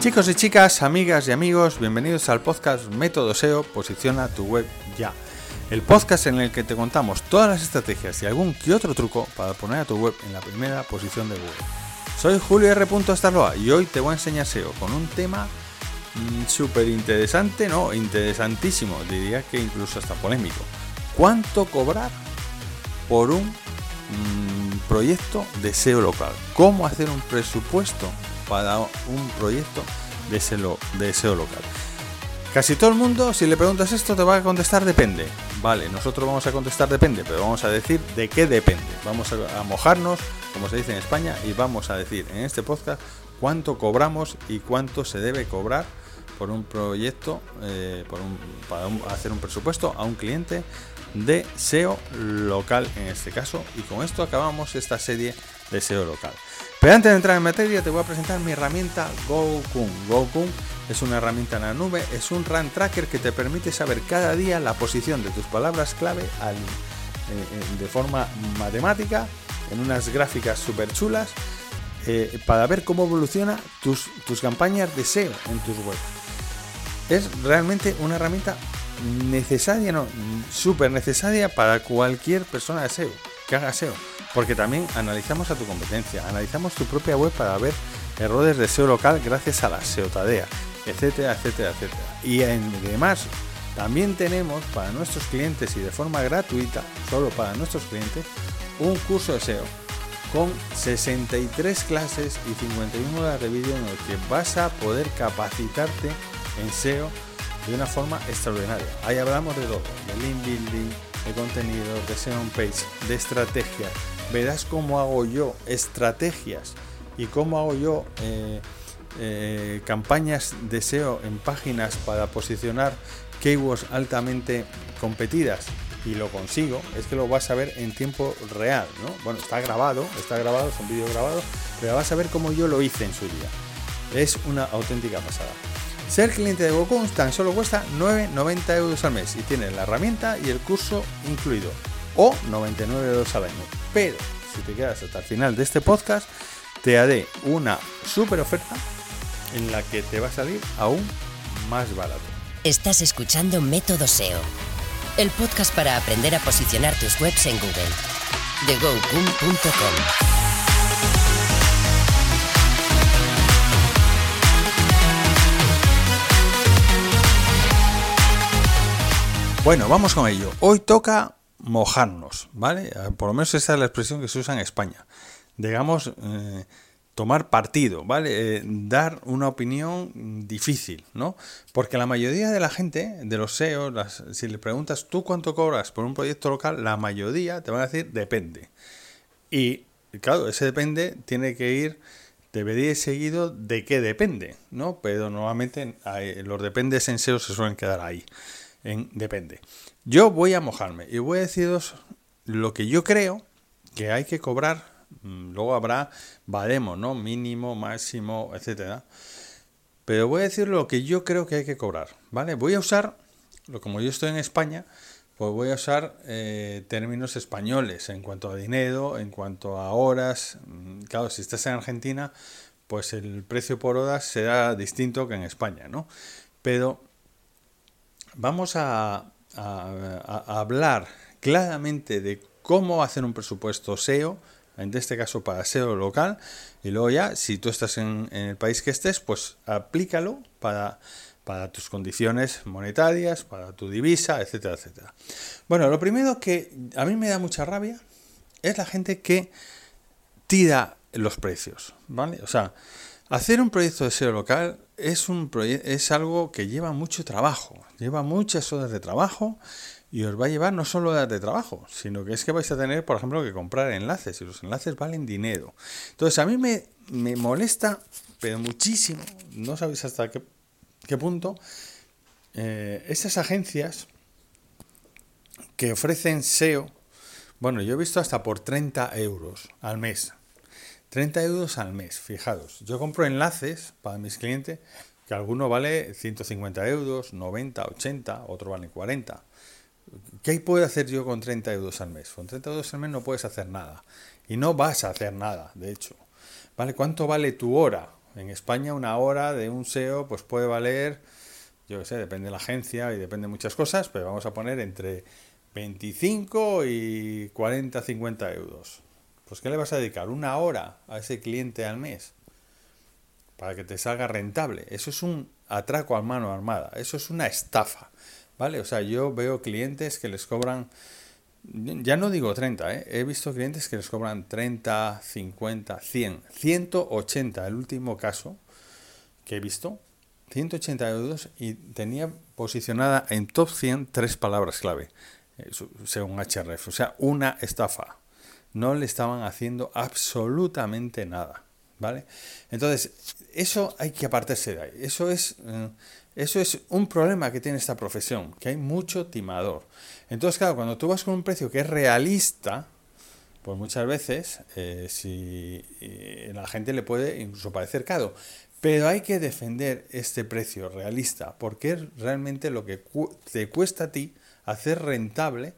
Chicos y chicas, amigas y amigos, bienvenidos al podcast Método SEO Posiciona tu web ya. El podcast en el que te contamos todas las estrategias y algún que otro truco para poner a tu web en la primera posición de Google. Soy Julio R. Starloa y hoy te voy a enseñar SEO con un tema mm, súper interesante, no, interesantísimo, diría que incluso hasta polémico. ¿Cuánto cobrar por un mm, proyecto de SEO local? ¿Cómo hacer un presupuesto para un proyecto de SEO, de SEO local. Casi todo el mundo, si le preguntas esto, te va a contestar depende. Vale, nosotros vamos a contestar depende, pero vamos a decir de qué depende. Vamos a, mojarnos, como se dice en España, y vamos a decir en este podcast cuánto cobramos y cuánto se debe cobrar por un proyecto, eh, para hacer un presupuesto a un cliente de SEO local en este caso. Y con esto acabamos esta serie de SEO local. Pero antes de entrar en materia, te voy a presentar mi herramienta GoKun. GoKun es una herramienta en la nube, es un run tracker que te permite saber cada día la posición de tus palabras clave eh, eh, de forma matemática, en unas gráficas súper chulas, eh, para ver cómo evoluciona tus, tus campañas de SEO en tus webs. Es realmente una herramienta necesaria, no, súper necesaria para cualquier persona de SEO, que haga SEO porque también analizamos a tu competencia, analizamos tu propia web para ver errores de SEO local gracias a la SEO Tadea, etcétera, etcétera, etcétera. Y además, también tenemos para nuestros clientes y de forma gratuita, solo para nuestros clientes, un curso de SEO con 63 clases y 51 horas de vídeo en el que vas a poder capacitarte en SEO de una forma extraordinaria. Ahí hablamos de todo, de link building, de contenido, de SEO on page, de estrategia, verás cómo hago yo estrategias y cómo hago yo eh, eh, campañas de SEO en páginas para posicionar keywords altamente competidas y lo consigo, es que lo vas a ver en tiempo real, ¿no? Bueno, está grabado, está grabado, es un vídeo grabado, pero vas a ver cómo yo lo hice en su día. Es una auténtica pasada. Ser cliente de Goku tan solo cuesta 9,90 euros al mes y tiene la herramienta y el curso incluido o 99 euros al año. Pero si te quedas hasta el final de este podcast, te haré una super oferta en la que te va a salir aún más barato. Estás escuchando Método SEO, el podcast para aprender a posicionar tus webs en Google. De Bueno, vamos con ello. Hoy toca mojarnos, ¿vale? Eh, por lo menos esa es la expresión que se usa en España. Digamos, eh, tomar partido, ¿vale? Eh, dar una opinión difícil, ¿no? Porque la mayoría de la gente, de los SEO, si le preguntas tú cuánto cobras por un proyecto local, la mayoría te van a decir depende. Y claro, ese depende tiene que ir, debería ir seguido de qué depende, ¿no? Pero normalmente los dependes en SEO se suelen quedar ahí, en depende. Yo voy a mojarme y voy a deciros lo que yo creo que hay que cobrar. Mm, luego habrá baremos, ¿no? Mínimo, máximo, etcétera. Pero voy a decir lo que yo creo que hay que cobrar, ¿vale? Voy a usar, como yo estoy en España, pues voy a usar eh, términos españoles en cuanto a dinero, en cuanto a horas. Mm, claro, si estás en Argentina, pues el precio por horas será distinto que en España, ¿no? Pero vamos a, a, hablar claramente de cómo hacer un presupuesto SEO, en este caso para SEO local, y luego ya, si tú estás en, el país que estés, pues aplícalo para, para tus condiciones monetarias, para tu divisa, etcétera, etcétera. Bueno, lo primero que a mí me da mucha rabia es la gente que tira los precios, ¿vale? O sea, hacer un proyecto de SEO local es, un es algo que lleva mucho trabajo, lleva muchas horas de trabajo y os va a llevar no solo horas de trabajo, sino que es que vais a tener, por ejemplo, que comprar enlaces y los enlaces valen dinero. Entonces a mí me, molesta, pero muchísimo, no sabéis hasta qué, punto, eh, esas agencias que ofrecen SEO, bueno, yo he visto hasta por 30 euros al mes. 30 euros al mes, fijaros. Yo compro enlaces para mis clientes que alguno vale 150 euros, 90, 80, otro vale 40. ¿Qué puedo hacer yo con 30 euros al mes? Con 30 euros al mes no puedes hacer nada. Y no vas a hacer nada, de hecho. ¿Vale? ¿Cuánto vale tu hora? En España una hora de un SEO pues puede valer, yo qué sé, depende de la agencia y depende de muchas cosas, pero vamos a poner entre 25 y 40, 50 euros. Pues ¿qué le vas a dedicar? Una hora a ese cliente al mes para que te salga rentable. Eso es un atraco a mano armada, eso es una estafa. ¿Vale? O sea, yo veo clientes que les cobran, ya no digo 30, ¿eh? he visto clientes que les cobran 30, 50, 100, 180, el último caso que he visto, 180 euros y tenía posicionada en top 100 tres palabras clave, eh, según HRF, o sea, una estafa. No le estaban haciendo absolutamente nada, ¿vale? Entonces, eso hay que apartarse de ahí. Eso es... Eh, eso es un problema que tiene esta profesión, que hay mucho timador. Entonces, claro, cuando tú vas con un precio que es realista, pues muchas veces eh, si eh, la gente le puede incluso parecer caro. Pero hay que defender este precio realista, porque es realmente lo que te cuesta a ti hacer rentable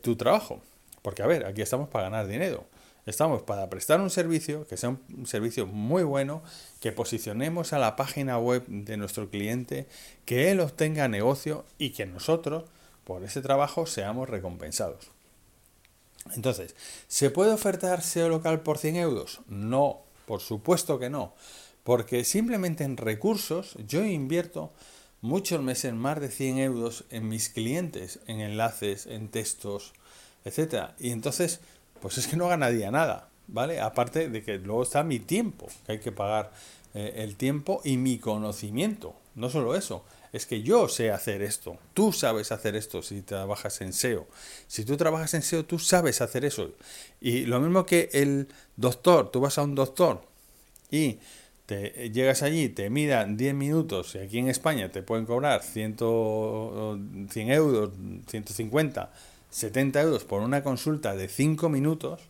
tu trabajo. Porque, a ver, aquí estamos para ganar dinero. Estamos para prestar un servicio, que sea un servicio muy bueno, que posicionemos a la página web de nuestro cliente, que él obtenga negocio y que nosotros, por ese trabajo, seamos recompensados. Entonces, ¿se puede ofertar SEO local por 100 euros? No, por supuesto que no, porque simplemente en recursos yo invierto muchos meses más de 100 euros en mis clientes, en enlaces, en textos, etc. Y entonces pues es que no ganaría nada, ¿vale? Aparte de que luego está mi tiempo, que hay que pagar eh, el tiempo y mi conocimiento. No solo eso, es que yo sé hacer esto. Tú sabes hacer esto si trabajas en SEO. Si tú trabajas en SEO, tú sabes hacer eso. Y lo mismo que el doctor, tú vas a un doctor y te llegas allí, te miran 10 minutos y aquí en España te pueden cobrar 100, 100 euros, 150 70 euros por una consulta de 5 minutos,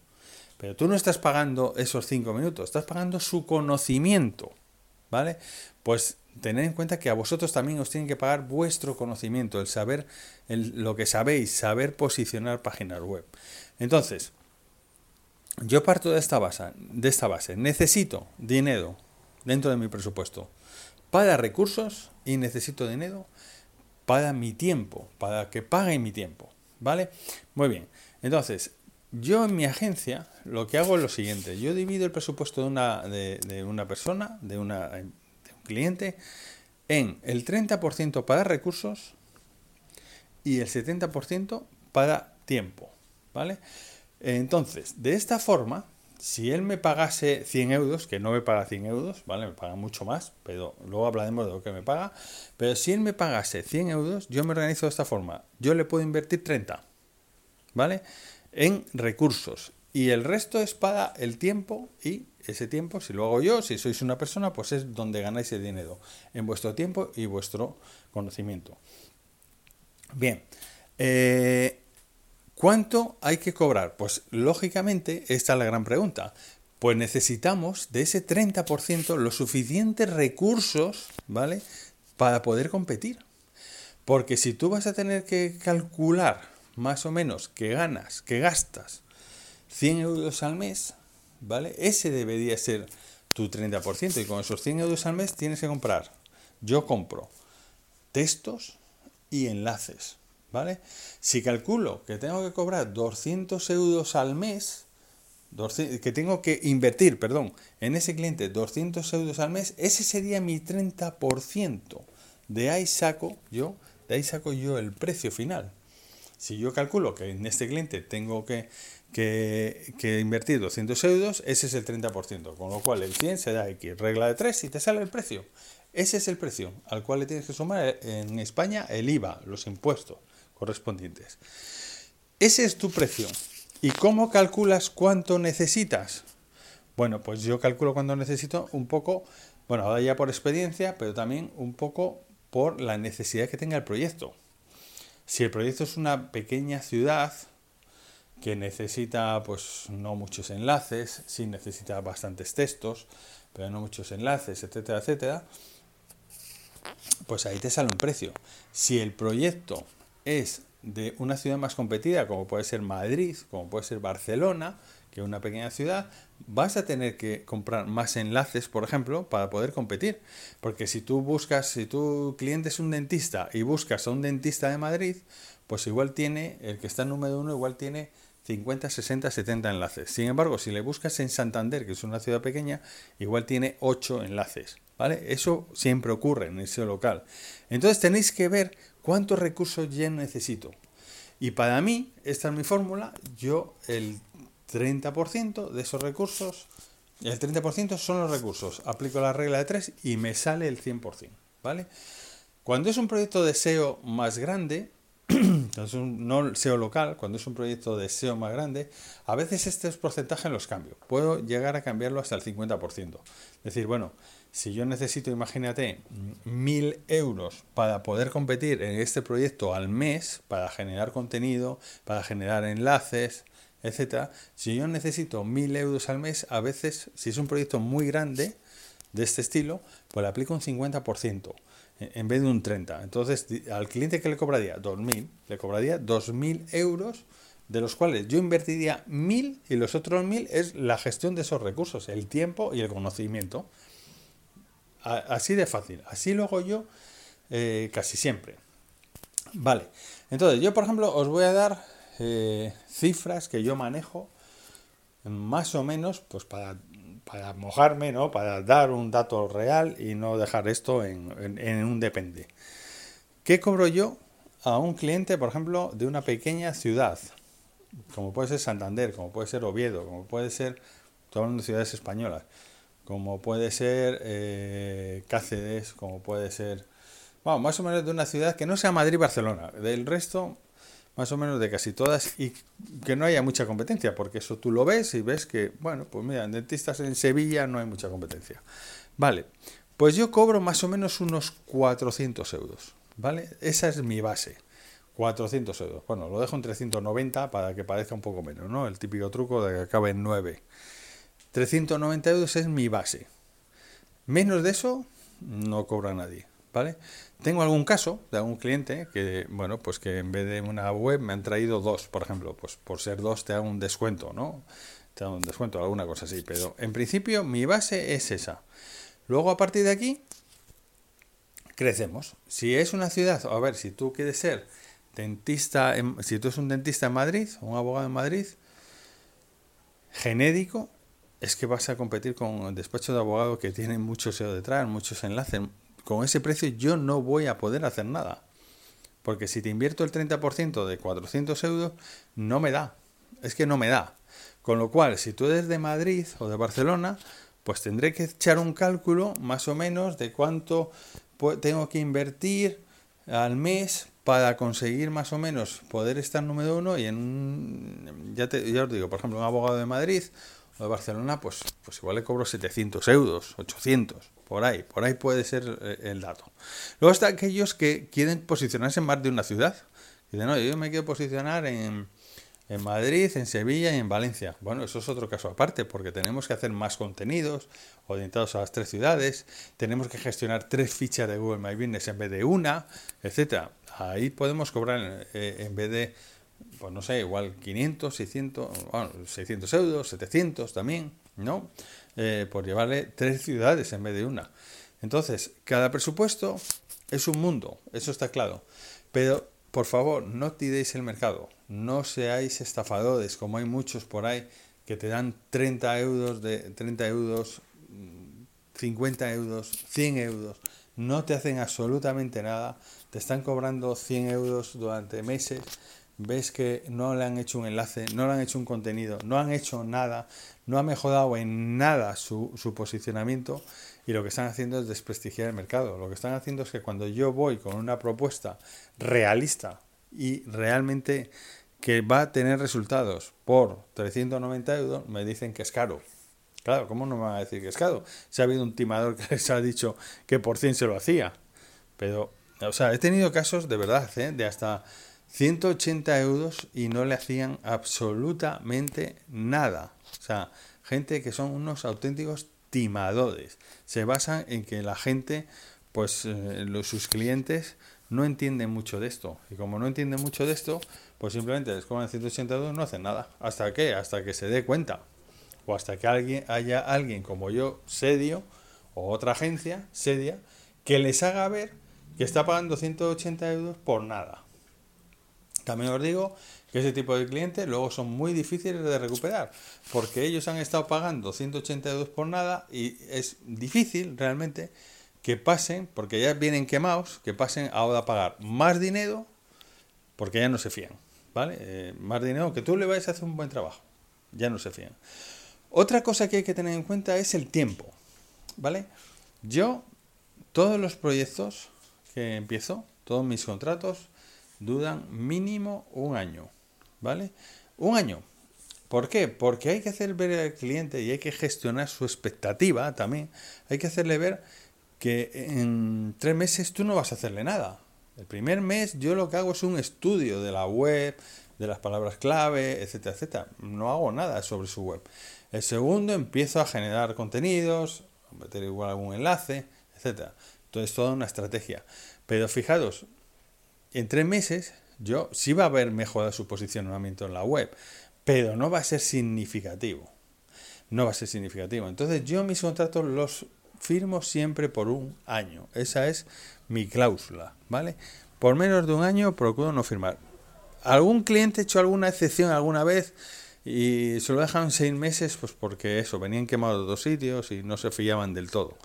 pero tú no estás pagando esos 5 minutos, estás pagando su conocimiento, ¿vale? Pues tened en cuenta que a vosotros también os tienen que pagar vuestro conocimiento, el saber lo que sabéis, saber posicionar páginas web. Entonces, yo parto de esta base, de esta base. Necesito dinero dentro de mi presupuesto para recursos y necesito dinero para mi tiempo, para que pague mi tiempo. ¿Vale? Muy bien. Entonces, yo en mi agencia lo que hago es lo siguiente. Yo divido el presupuesto de una, de, una persona, de, una, de un cliente, en el 30% para recursos y el 70% para tiempo. ¿Vale? Entonces, de esta forma, si él me pagase 100 euros, que no me paga 100 euros, ¿vale? Me paga mucho más, pero luego hablaremos de lo que me paga. Pero si él me pagase 100 euros, yo me organizo de esta forma. Yo le puedo invertir 30, ¿vale? En recursos. Y el resto es para el tiempo y ese tiempo, si lo hago yo, si sois una persona, pues es donde ganáis el dinero, en vuestro tiempo y vuestro conocimiento. Bien, eh, ¿Cuánto hay que cobrar? Pues lógicamente esta es la gran pregunta. Pues necesitamos de ese 30% los suficientes recursos, ¿vale? Para poder competir. Porque si tú vas a tener que calcular más o menos que ganas, que gastas 100 euros al mes, ¿vale? Ese debería ser tu 30%. Y con esos 100 euros al mes tienes que comprar. Yo compro textos y enlaces. ¿Vale? Si calculo que tengo que cobrar 200 euros al mes, que tengo que invertir, perdón, en ese cliente 200 euros al mes, ese sería mi 30%. De ahí saco yo, de ahí saco yo el precio final. Si yo calculo que en este cliente tengo que, que, que, invertir 200 euros, ese es el 30%, con lo cual el 100 se da X, regla de 3 y te sale el precio. Ese es el precio al cual le tienes que sumar en España el IVA, los impuestos correspondientes. Ese es tu precio. ¿Y cómo calculas cuánto necesitas? Bueno, pues yo calculo cuánto necesito un poco, bueno, ahora ya por experiencia, pero también un poco por la necesidad que tenga el proyecto. Si el proyecto es una pequeña ciudad que necesita pues no muchos enlaces, sí necesita bastantes textos, pero no muchos enlaces, etcétera, etcétera, pues ahí te sale un precio. Si el proyecto es de una ciudad más competida, como puede ser Madrid, como puede ser Barcelona, que una pequeña ciudad, vas a tener que comprar más enlaces, por ejemplo, para poder competir. Porque si tú buscas, si tu cliente es un dentista y buscas a un dentista de Madrid, pues igual tiene, el que está en número uno, igual tiene 50, 60, 70 enlaces. Sin embargo, si le buscas en Santander, que es una ciudad pequeña, igual tiene 8 enlaces. ¿Vale? Eso siempre ocurre en ese local. Entonces tenéis que ver cuántos recursos yo necesito. Y para mí, esta es mi fórmula, yo el 30% de esos recursos, el 30% son los recursos, aplico la regla de 3 y me sale el 100%, ¿vale? Cuando es un proyecto de SEO más grande, no SEO local, cuando es un proyecto de SEO más grande, a veces este porcentaje los cambio. Puedo llegar a cambiarlo hasta el 50%. Es decir, bueno, si yo necesito, imagínate, mil euros para poder competir en este proyecto al mes, para generar contenido, para generar enlaces, etcétera, si yo necesito mil euros al mes, a veces, si es un proyecto muy grande de este estilo, pues le aplico un 50% en vez de un 30%. Entonces, al cliente que le cobraría 2.000, le cobraría 2.000 euros, de los cuales yo invertiría 1.000 y los otros 1.000 es la gestión de esos recursos, el tiempo y el conocimiento. Así de fácil. Así lo hago yo eh, casi siempre. Vale. Entonces, yo, por ejemplo, os voy a dar eh, cifras que yo manejo más o menos pues para, para, mojarme, ¿no? Para dar un dato real y no dejar esto en, un depende. ¿Qué cobro yo a un cliente, por ejemplo, de una pequeña ciudad? Como puede ser Santander, como puede ser Oviedo, como puede ser, de ciudades españolas como puede ser eh, Cáceres, como puede ser, bueno, más o menos de una ciudad que no sea Madrid-Barcelona, del resto, más o menos de casi todas, y que no haya mucha competencia, porque eso tú lo ves y ves que, bueno, pues mira, en dentistas en Sevilla no hay mucha competencia. Vale, pues yo cobro más o menos unos 400 euros, ¿vale? Esa es mi base. 400 euros. Bueno, lo dejo en 390 para que parezca un poco menos, ¿no? El típico truco de que acabe en 9. 390 euros es mi base. Menos de eso no cobra nadie, ¿vale? Tengo algún caso de algún cliente que, bueno, pues que en vez de una web me han traído dos, por ejemplo, pues por ser dos te da un descuento, ¿no? Te da un descuento, alguna cosa así, pero en principio mi base es esa. Luego a partir de aquí crecemos. Si es una ciudad, a ver, si tú quieres ser dentista, si tú eres un dentista en Madrid, un abogado en Madrid, genético, es que vas a competir con el despacho de abogados que tienen mucho SEO detrás, muchos enlaces. Con ese precio yo no voy a poder hacer nada. Porque si te invierto el 30% de 400 euros, no me da. Es que no me da. Con lo cual, si tú eres de Madrid o de Barcelona, pues tendré que echar un cálculo más o menos de cuánto tengo que invertir al mes para conseguir más o menos poder estar número uno y en ya, te, ya os digo, por ejemplo, un abogado de Madrid de Barcelona, pues, pues igual le cobro 700 euros, 800, por ahí, por ahí puede ser eh, el dato. Luego está aquellos que quieren posicionarse en más de una ciudad. Dicen, no, yo me quiero posicionar en, en Madrid, en Sevilla y en Valencia. Bueno, eso es otro caso aparte, porque tenemos que hacer más contenidos orientados a las tres ciudades, tenemos que gestionar tres fichas de Google My Business en vez de una, etcétera. Ahí podemos cobrar eh, en vez de pues no sé, igual 500, 600, bueno, 600 euros, 700 también, ¿no? Eh, por llevarle tres ciudades en vez de una. Entonces, cada presupuesto es un mundo, eso está claro. Pero, por favor, no tiréis el mercado, no seáis estafadores, como hay muchos por ahí que te dan 30 euros, de 30 euros, 50 euros, 100 euros, no te hacen absolutamente nada, te están cobrando 100 euros durante meses. Ves que no le han hecho un enlace, no le han hecho un contenido, no han hecho nada, no ha mejorado en nada su, posicionamiento y lo que están haciendo es desprestigiar el mercado. Lo que están haciendo es que cuando yo voy con una propuesta realista y realmente que va a tener resultados por 390 euros, me dicen que es caro. Claro, ¿cómo no me van a decir que es caro? Si ha habido un timador que les ha dicho que por 100 se lo hacía. Pero, o sea, he tenido casos de verdad, ¿eh? de hasta 180 euros y no le hacían absolutamente nada. O sea, gente que son unos auténticos timadores. Se basan en que la gente, pues eh, los, sus clientes no entienden mucho de esto. Y como no entienden mucho de esto, pues simplemente les cobran 180 euros y no hacen nada. ¿Hasta qué? Hasta que se dé cuenta. O hasta que alguien, haya alguien como yo, serio, o otra agencia seria, que les haga ver que está pagando 180 euros por nada. También os digo que ese tipo de clientes luego son muy difíciles de recuperar, porque ellos han estado pagando 180 euros por nada y es difícil realmente que pasen, porque ya vienen quemados, que pasen ahora a pagar más dinero, porque ya no se fían, ¿vale? Eh, más dinero, que tú le vayas a hacer un buen trabajo, ya no se fían. Otra cosa que hay que tener en cuenta es el tiempo, ¿vale? Yo, todos los proyectos que empiezo, todos mis contratos, duran mínimo un año, ¿vale? Un año. ¿Por qué? Porque hay que hacer ver al cliente y hay que gestionar su expectativa también. Hay que hacerle ver que en tres meses tú no vas a hacerle nada. El primer mes yo lo que hago es un estudio de la web, de las palabras clave, etcétera, etcétera. No hago nada sobre su web. El segundo empiezo a generar contenidos, meter igual algún enlace, etcétera. Entonces toda una estrategia. Pero fijaros, en tres meses yo sí va a haber mejorado su posicionamiento en la web, pero no va a ser significativo. No va a ser significativo. Entonces yo mis contratos los firmo siempre por un año. Esa es mi cláusula, ¿vale? Por menos de un año procuro no firmar. ¿Algún cliente ha hecho alguna excepción alguna vez y se lo dejan seis meses? Pues porque eso, venían quemados dos sitios y no se fiaban del todo.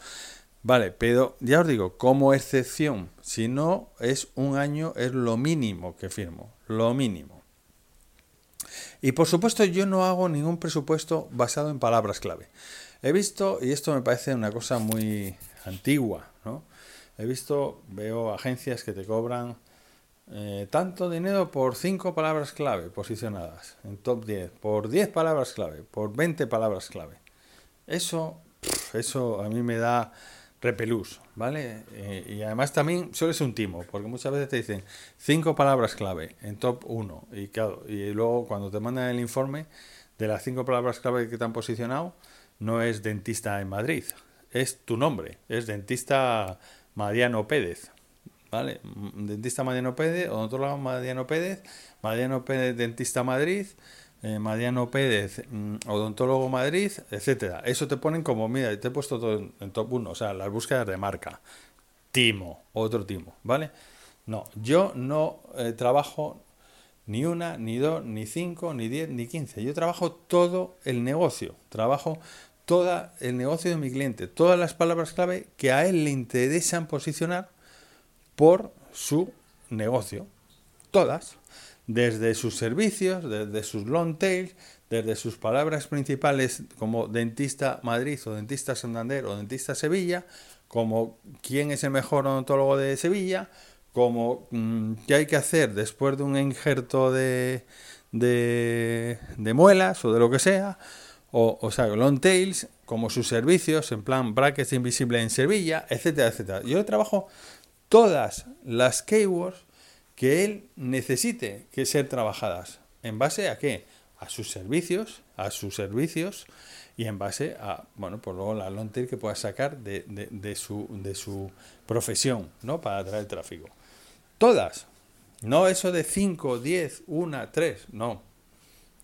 Vale, pero ya os digo, como excepción, si no es un año, es lo mínimo que firmo, lo mínimo. Y por supuesto yo no hago ningún presupuesto basado en palabras clave. He visto, y esto me parece una cosa muy antigua, ¿no? He visto, veo agencias que te cobran eh, tanto dinero por 5 palabras clave posicionadas en top 10, por 10 palabras clave, por 20 palabras clave. Eso, eso a mí me da repelús, ¿vale? Eh, y además también suele ser un timo, porque muchas veces te dicen cinco palabras clave en top 1 y, claro, y luego cuando te mandan el informe de las cinco palabras clave que te han posicionado, no es dentista en Madrid, es tu nombre, es dentista Mariano Pérez, ¿vale? Dentista Mariano Pérez, odontólogo Mariano Pérez, Mariano Pérez Dentista Madrid, eh, Mariano Pérez, mm, Odontólogo Madrid, etcétera. Eso te ponen como, mira, te he puesto todo en, top 1, o sea, las búsquedas de marca. Timo, otro timo, ¿vale? No, yo no eh, trabajo ni una, ni dos, ni cinco, ni diez, ni quince. Yo trabajo todo el negocio, trabajo todo el negocio de mi cliente, todas las palabras clave que a él le interesan posicionar por su negocio. Todas desde sus servicios, desde sus long tails, desde sus palabras principales como dentista Madrid o dentista Santander o dentista Sevilla, como quién es el mejor odontólogo de Sevilla, como mm, qué hay que hacer después de un injerto de, de, muelas o de lo que sea, o, o sea, long tails, como sus servicios, en plan brackets invisibles en Sevilla, etcétera, etcétera. Yo trabajo todas las keywords que él necesite que ser trabajadas. ¿En base a qué? A sus servicios, a sus servicios y en base a, bueno, pues luego la long que pueda sacar de, de, su, de su profesión, ¿no? Para atraer tráfico. Todas. No eso de 5, 10, 1, 3, no.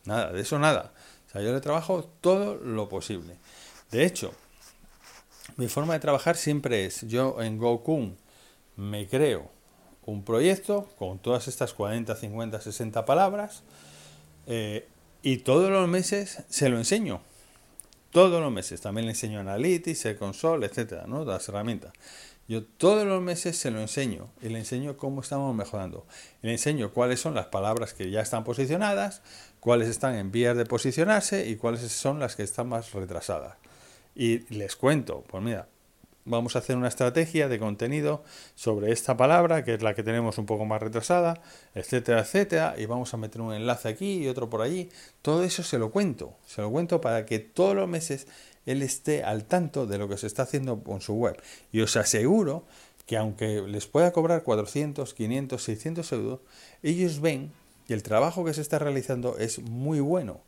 Nada, de eso nada. O sea, yo le trabajo todo lo posible. De hecho, mi forma de trabajar siempre es, yo en Gokun me creo un proyecto con todas estas 40, 50, 60 palabras eh, y todos los meses se lo enseño. Todos los meses. También le enseño Analytics, el console, etcétera, ¿no? Las herramientas. Yo todos los meses se lo enseño y le enseño cómo estamos mejorando. le enseño cuáles son las palabras que ya están posicionadas, cuáles están en vías de posicionarse y cuáles son las que están más retrasadas. Y les cuento, pues mira, vamos a hacer una estrategia de contenido sobre esta palabra, que es la que tenemos un poco más retrasada, etcétera, etcétera, y vamos a meter un enlace aquí y otro por allí. Todo eso se lo cuento, se lo cuento para que todos los meses él esté al tanto de lo que se está haciendo con su web. Y os aseguro que aunque les pueda cobrar 400, 500, 600 euros, ellos ven que el trabajo que se está realizando es muy bueno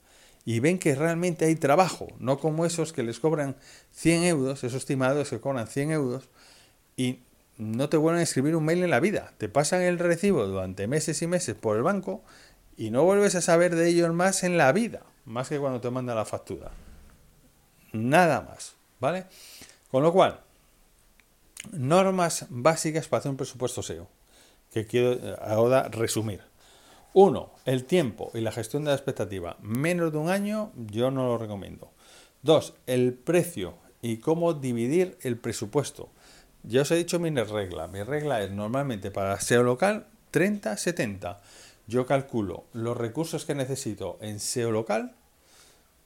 y ven que realmente hay trabajo, no como esos que les cobran 100 euros, esos estimados que cobran 100 euros y no te vuelven a escribir un mail en la vida, te pasan el recibo durante meses y meses por el banco y no vuelves a saber de ellos más en la vida, más que cuando te manda la factura. Nada más, ¿vale? Con lo cual, normas básicas para hacer un presupuesto SEO, que quiero eh, ahora resumir. Uno, el tiempo y la gestión de la expectativa. Menos de un año yo no lo recomiendo. Dos, el precio y cómo dividir el presupuesto. Ya os he dicho mi regla. Mi regla es normalmente para SEO local 30-70. Yo calculo los recursos que necesito en SEO local,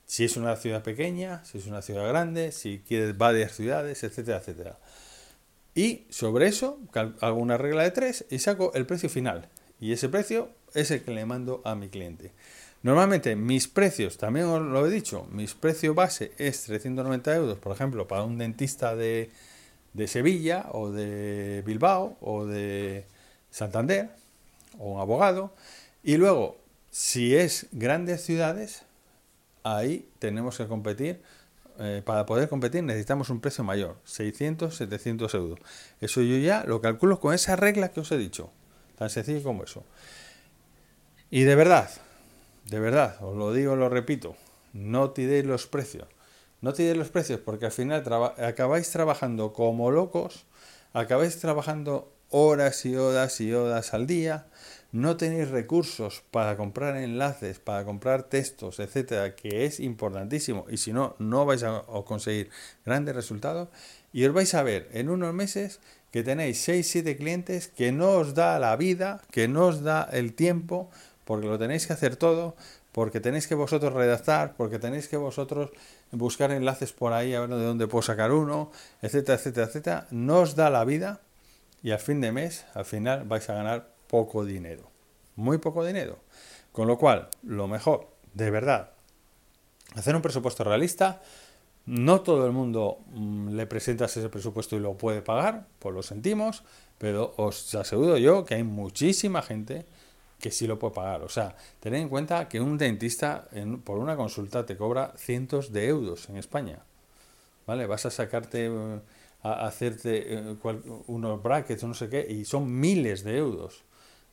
si es una ciudad pequeña, si es una ciudad grande, si quieres varias ciudades, etcétera, etcétera. Y sobre eso hago una regla de tres y saco el precio final. Y ese precio es el que le mando a mi cliente. Normalmente mis precios, también os lo he dicho, mis precio base es 390 euros, por ejemplo, para un dentista de, de Sevilla o de Bilbao o de Santander o un abogado. Y luego, si es grandes ciudades, ahí tenemos que competir. Eh, para poder competir necesitamos un precio mayor, 600, 700 euros. Eso yo ya lo calculo con esa regla que os he dicho. Tan sencillo como eso. Y de verdad, de verdad, os lo digo, lo repito, no tiréis los precios. No tiréis los precios porque al final acabáis trabajando como locos, acabáis trabajando horas y horas y horas al día, no tenéis recursos para comprar enlaces, para comprar textos, etcétera, que es importantísimo y si no, no vais a conseguir grandes resultados y os vais a ver en unos meses que tenéis 6, 7 clientes que no os da la vida, que no os da el tiempo porque lo tenéis que hacer todo, porque tenéis que vosotros redactar, porque tenéis que vosotros buscar enlaces por ahí a ver de dónde puedo sacar uno, etcétera, etcétera, etcétera, no os da la vida y al fin de mes, al final vais a ganar poco dinero, muy poco dinero. Con lo cual, lo mejor, de verdad, hacer un presupuesto realista, no todo el mundo mm, le presentas ese presupuesto y lo puede pagar, pues lo sentimos, pero os aseguro yo que hay muchísima gente que sí lo puede pagar. O sea, tened en cuenta que un dentista por una consulta te cobra cientos de euros en España. ¿Vale? Vas a sacarte, eh, a hacerte eh, unos brackets no sé qué, y son miles de euros.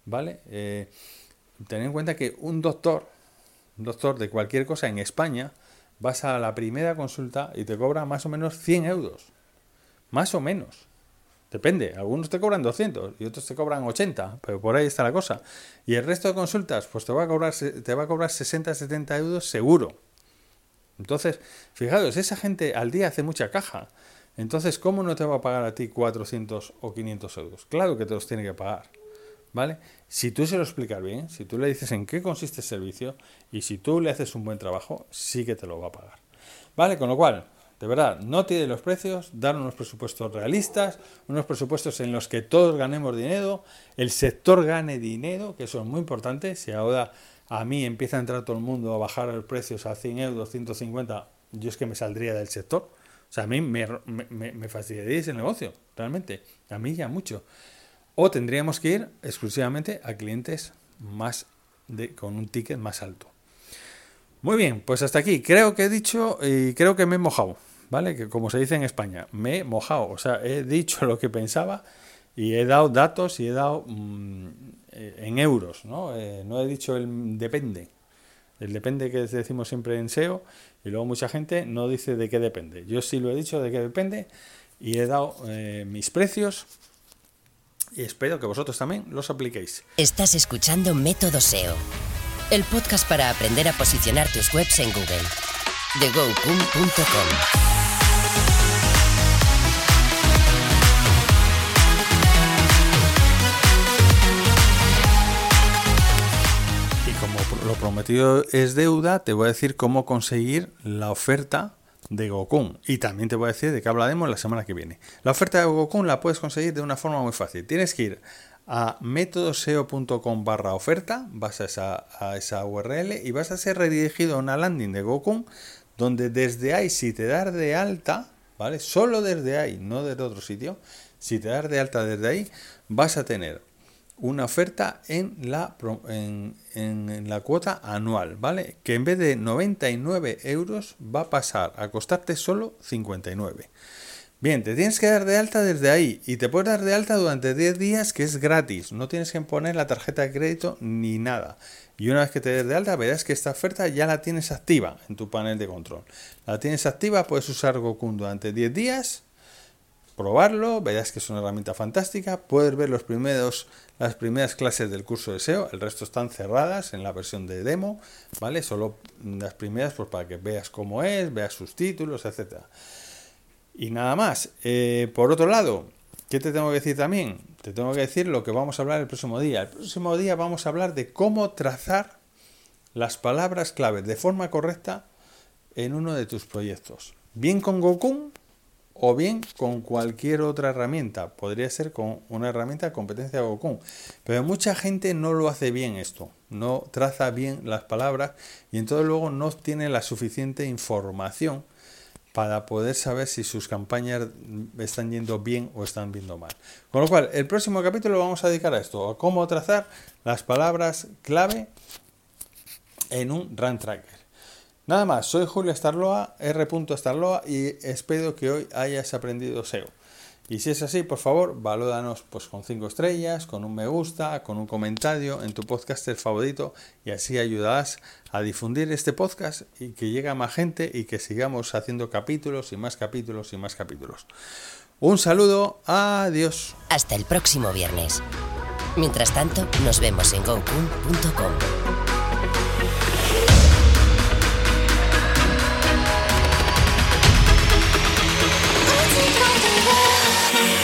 ¿Vale? Eh, tened en cuenta que un doctor, un doctor de cualquier cosa en España, vas a la primera consulta y te cobra más o menos 100 euros. Más o menos. Depende, algunos te cobran 200 y otros te cobran 80, pero por ahí está la cosa. Y el resto de consultas, pues te va a cobrar, te va a cobrar 60, 70 euros seguro. Entonces, fijaros, esa gente al día hace mucha caja. Entonces, ¿cómo no te va a pagar a ti 400 o 500 euros? Claro que te los tiene que pagar. ¿Vale? Si tú se lo explicas bien, si tú le dices en qué consiste el servicio y si tú le haces un buen trabajo, sí que te lo va a pagar. ¿Vale? Con lo cual, de verdad, no tiene los precios, dar unos presupuestos realistas, unos presupuestos en los que todos ganemos dinero, el sector gane dinero, que eso es muy importante. Si ahora a mí empieza a entrar todo el mundo a bajar los precios a 100 euros, 150, yo es que me saldría del sector. O sea, a mí me, me, me ese negocio, realmente. A mí ya mucho. O tendríamos que ir exclusivamente a clientes más de, con un ticket más alto. Muy bien, pues hasta aquí. Creo que he dicho y creo que me he mojado, ¿vale? Que como se dice en España, me he mojado. O sea, he dicho lo que pensaba y he dado datos y he dado mm, eh, en euros, ¿no? Eh, no he dicho el depende. El depende que decimos siempre en SEO y luego mucha gente no dice de qué depende. Yo sí lo he dicho de qué depende y he dado eh, mis precios y espero que vosotros también los apliquéis. Estás escuchando Método SEO el podcast para aprender a posicionar tus webs en Google. TheGoPum.com Y como lo prometido es deuda, te voy a decir cómo conseguir la oferta de Gokun. Y también te voy a decir de qué hablaremos la semana que viene. La oferta de Gokun la puedes conseguir de una forma muy fácil. Tienes que ir a métodoseo.com barra oferta, vas a esa, a esa URL y vas a ser redirigido a una landing de Gokun donde desde ahí, si te das de alta, ¿vale? Solo desde ahí, no desde otro sitio, si te das de alta desde ahí, vas a tener una oferta en la, en, en, la cuota anual, ¿vale? Que en vez de 99 euros va a pasar a costarte solo 59. Bien, te tienes que dar de alta desde ahí y te puedes dar de alta durante 10 días que es gratis, no tienes que poner la tarjeta de crédito ni nada. Y una vez que te des de alta verás que esta oferta ya la tienes activa en tu panel de control. La tienes activa, puedes usar Gokun durante 10 días, probarlo, verás que es una herramienta fantástica, puedes ver los primeros, las primeras clases del curso de SEO, el resto están cerradas en la versión de demo, ¿vale? Solo las primeras pues para que veas cómo es, veas sus títulos, etcétera. Y nada más. Eh, por otro lado, ¿qué te tengo que decir también? Te tengo que decir lo que vamos a hablar el próximo día. El próximo día vamos a hablar de cómo trazar las palabras claves de forma correcta en uno de tus proyectos. Bien con Gokun o bien con cualquier otra herramienta. Podría ser con una herramienta de competencia Gokun. Pero mucha gente no lo hace bien esto. No traza bien las palabras y entonces luego no tiene la suficiente información para poder saber si sus campañas están yendo bien o están viendo mal. Con lo cual, el próximo capítulo lo vamos a dedicar a esto, a cómo trazar las palabras clave en un Run Tracker. Nada más, soy Julio Starloa, R. Starloa y espero que hoy hayas aprendido SEO. Y si es así, por favor, valóranos pues, con 5 estrellas, con un me gusta, con un comentario en tu podcaster favorito y así ayudarás a difundir este podcast y que llegue a más gente y que sigamos haciendo capítulos y más capítulos y más capítulos. Un saludo, adiós. Hasta el próximo viernes. Mientras tanto, nos vemos en gokun.com. Thank you.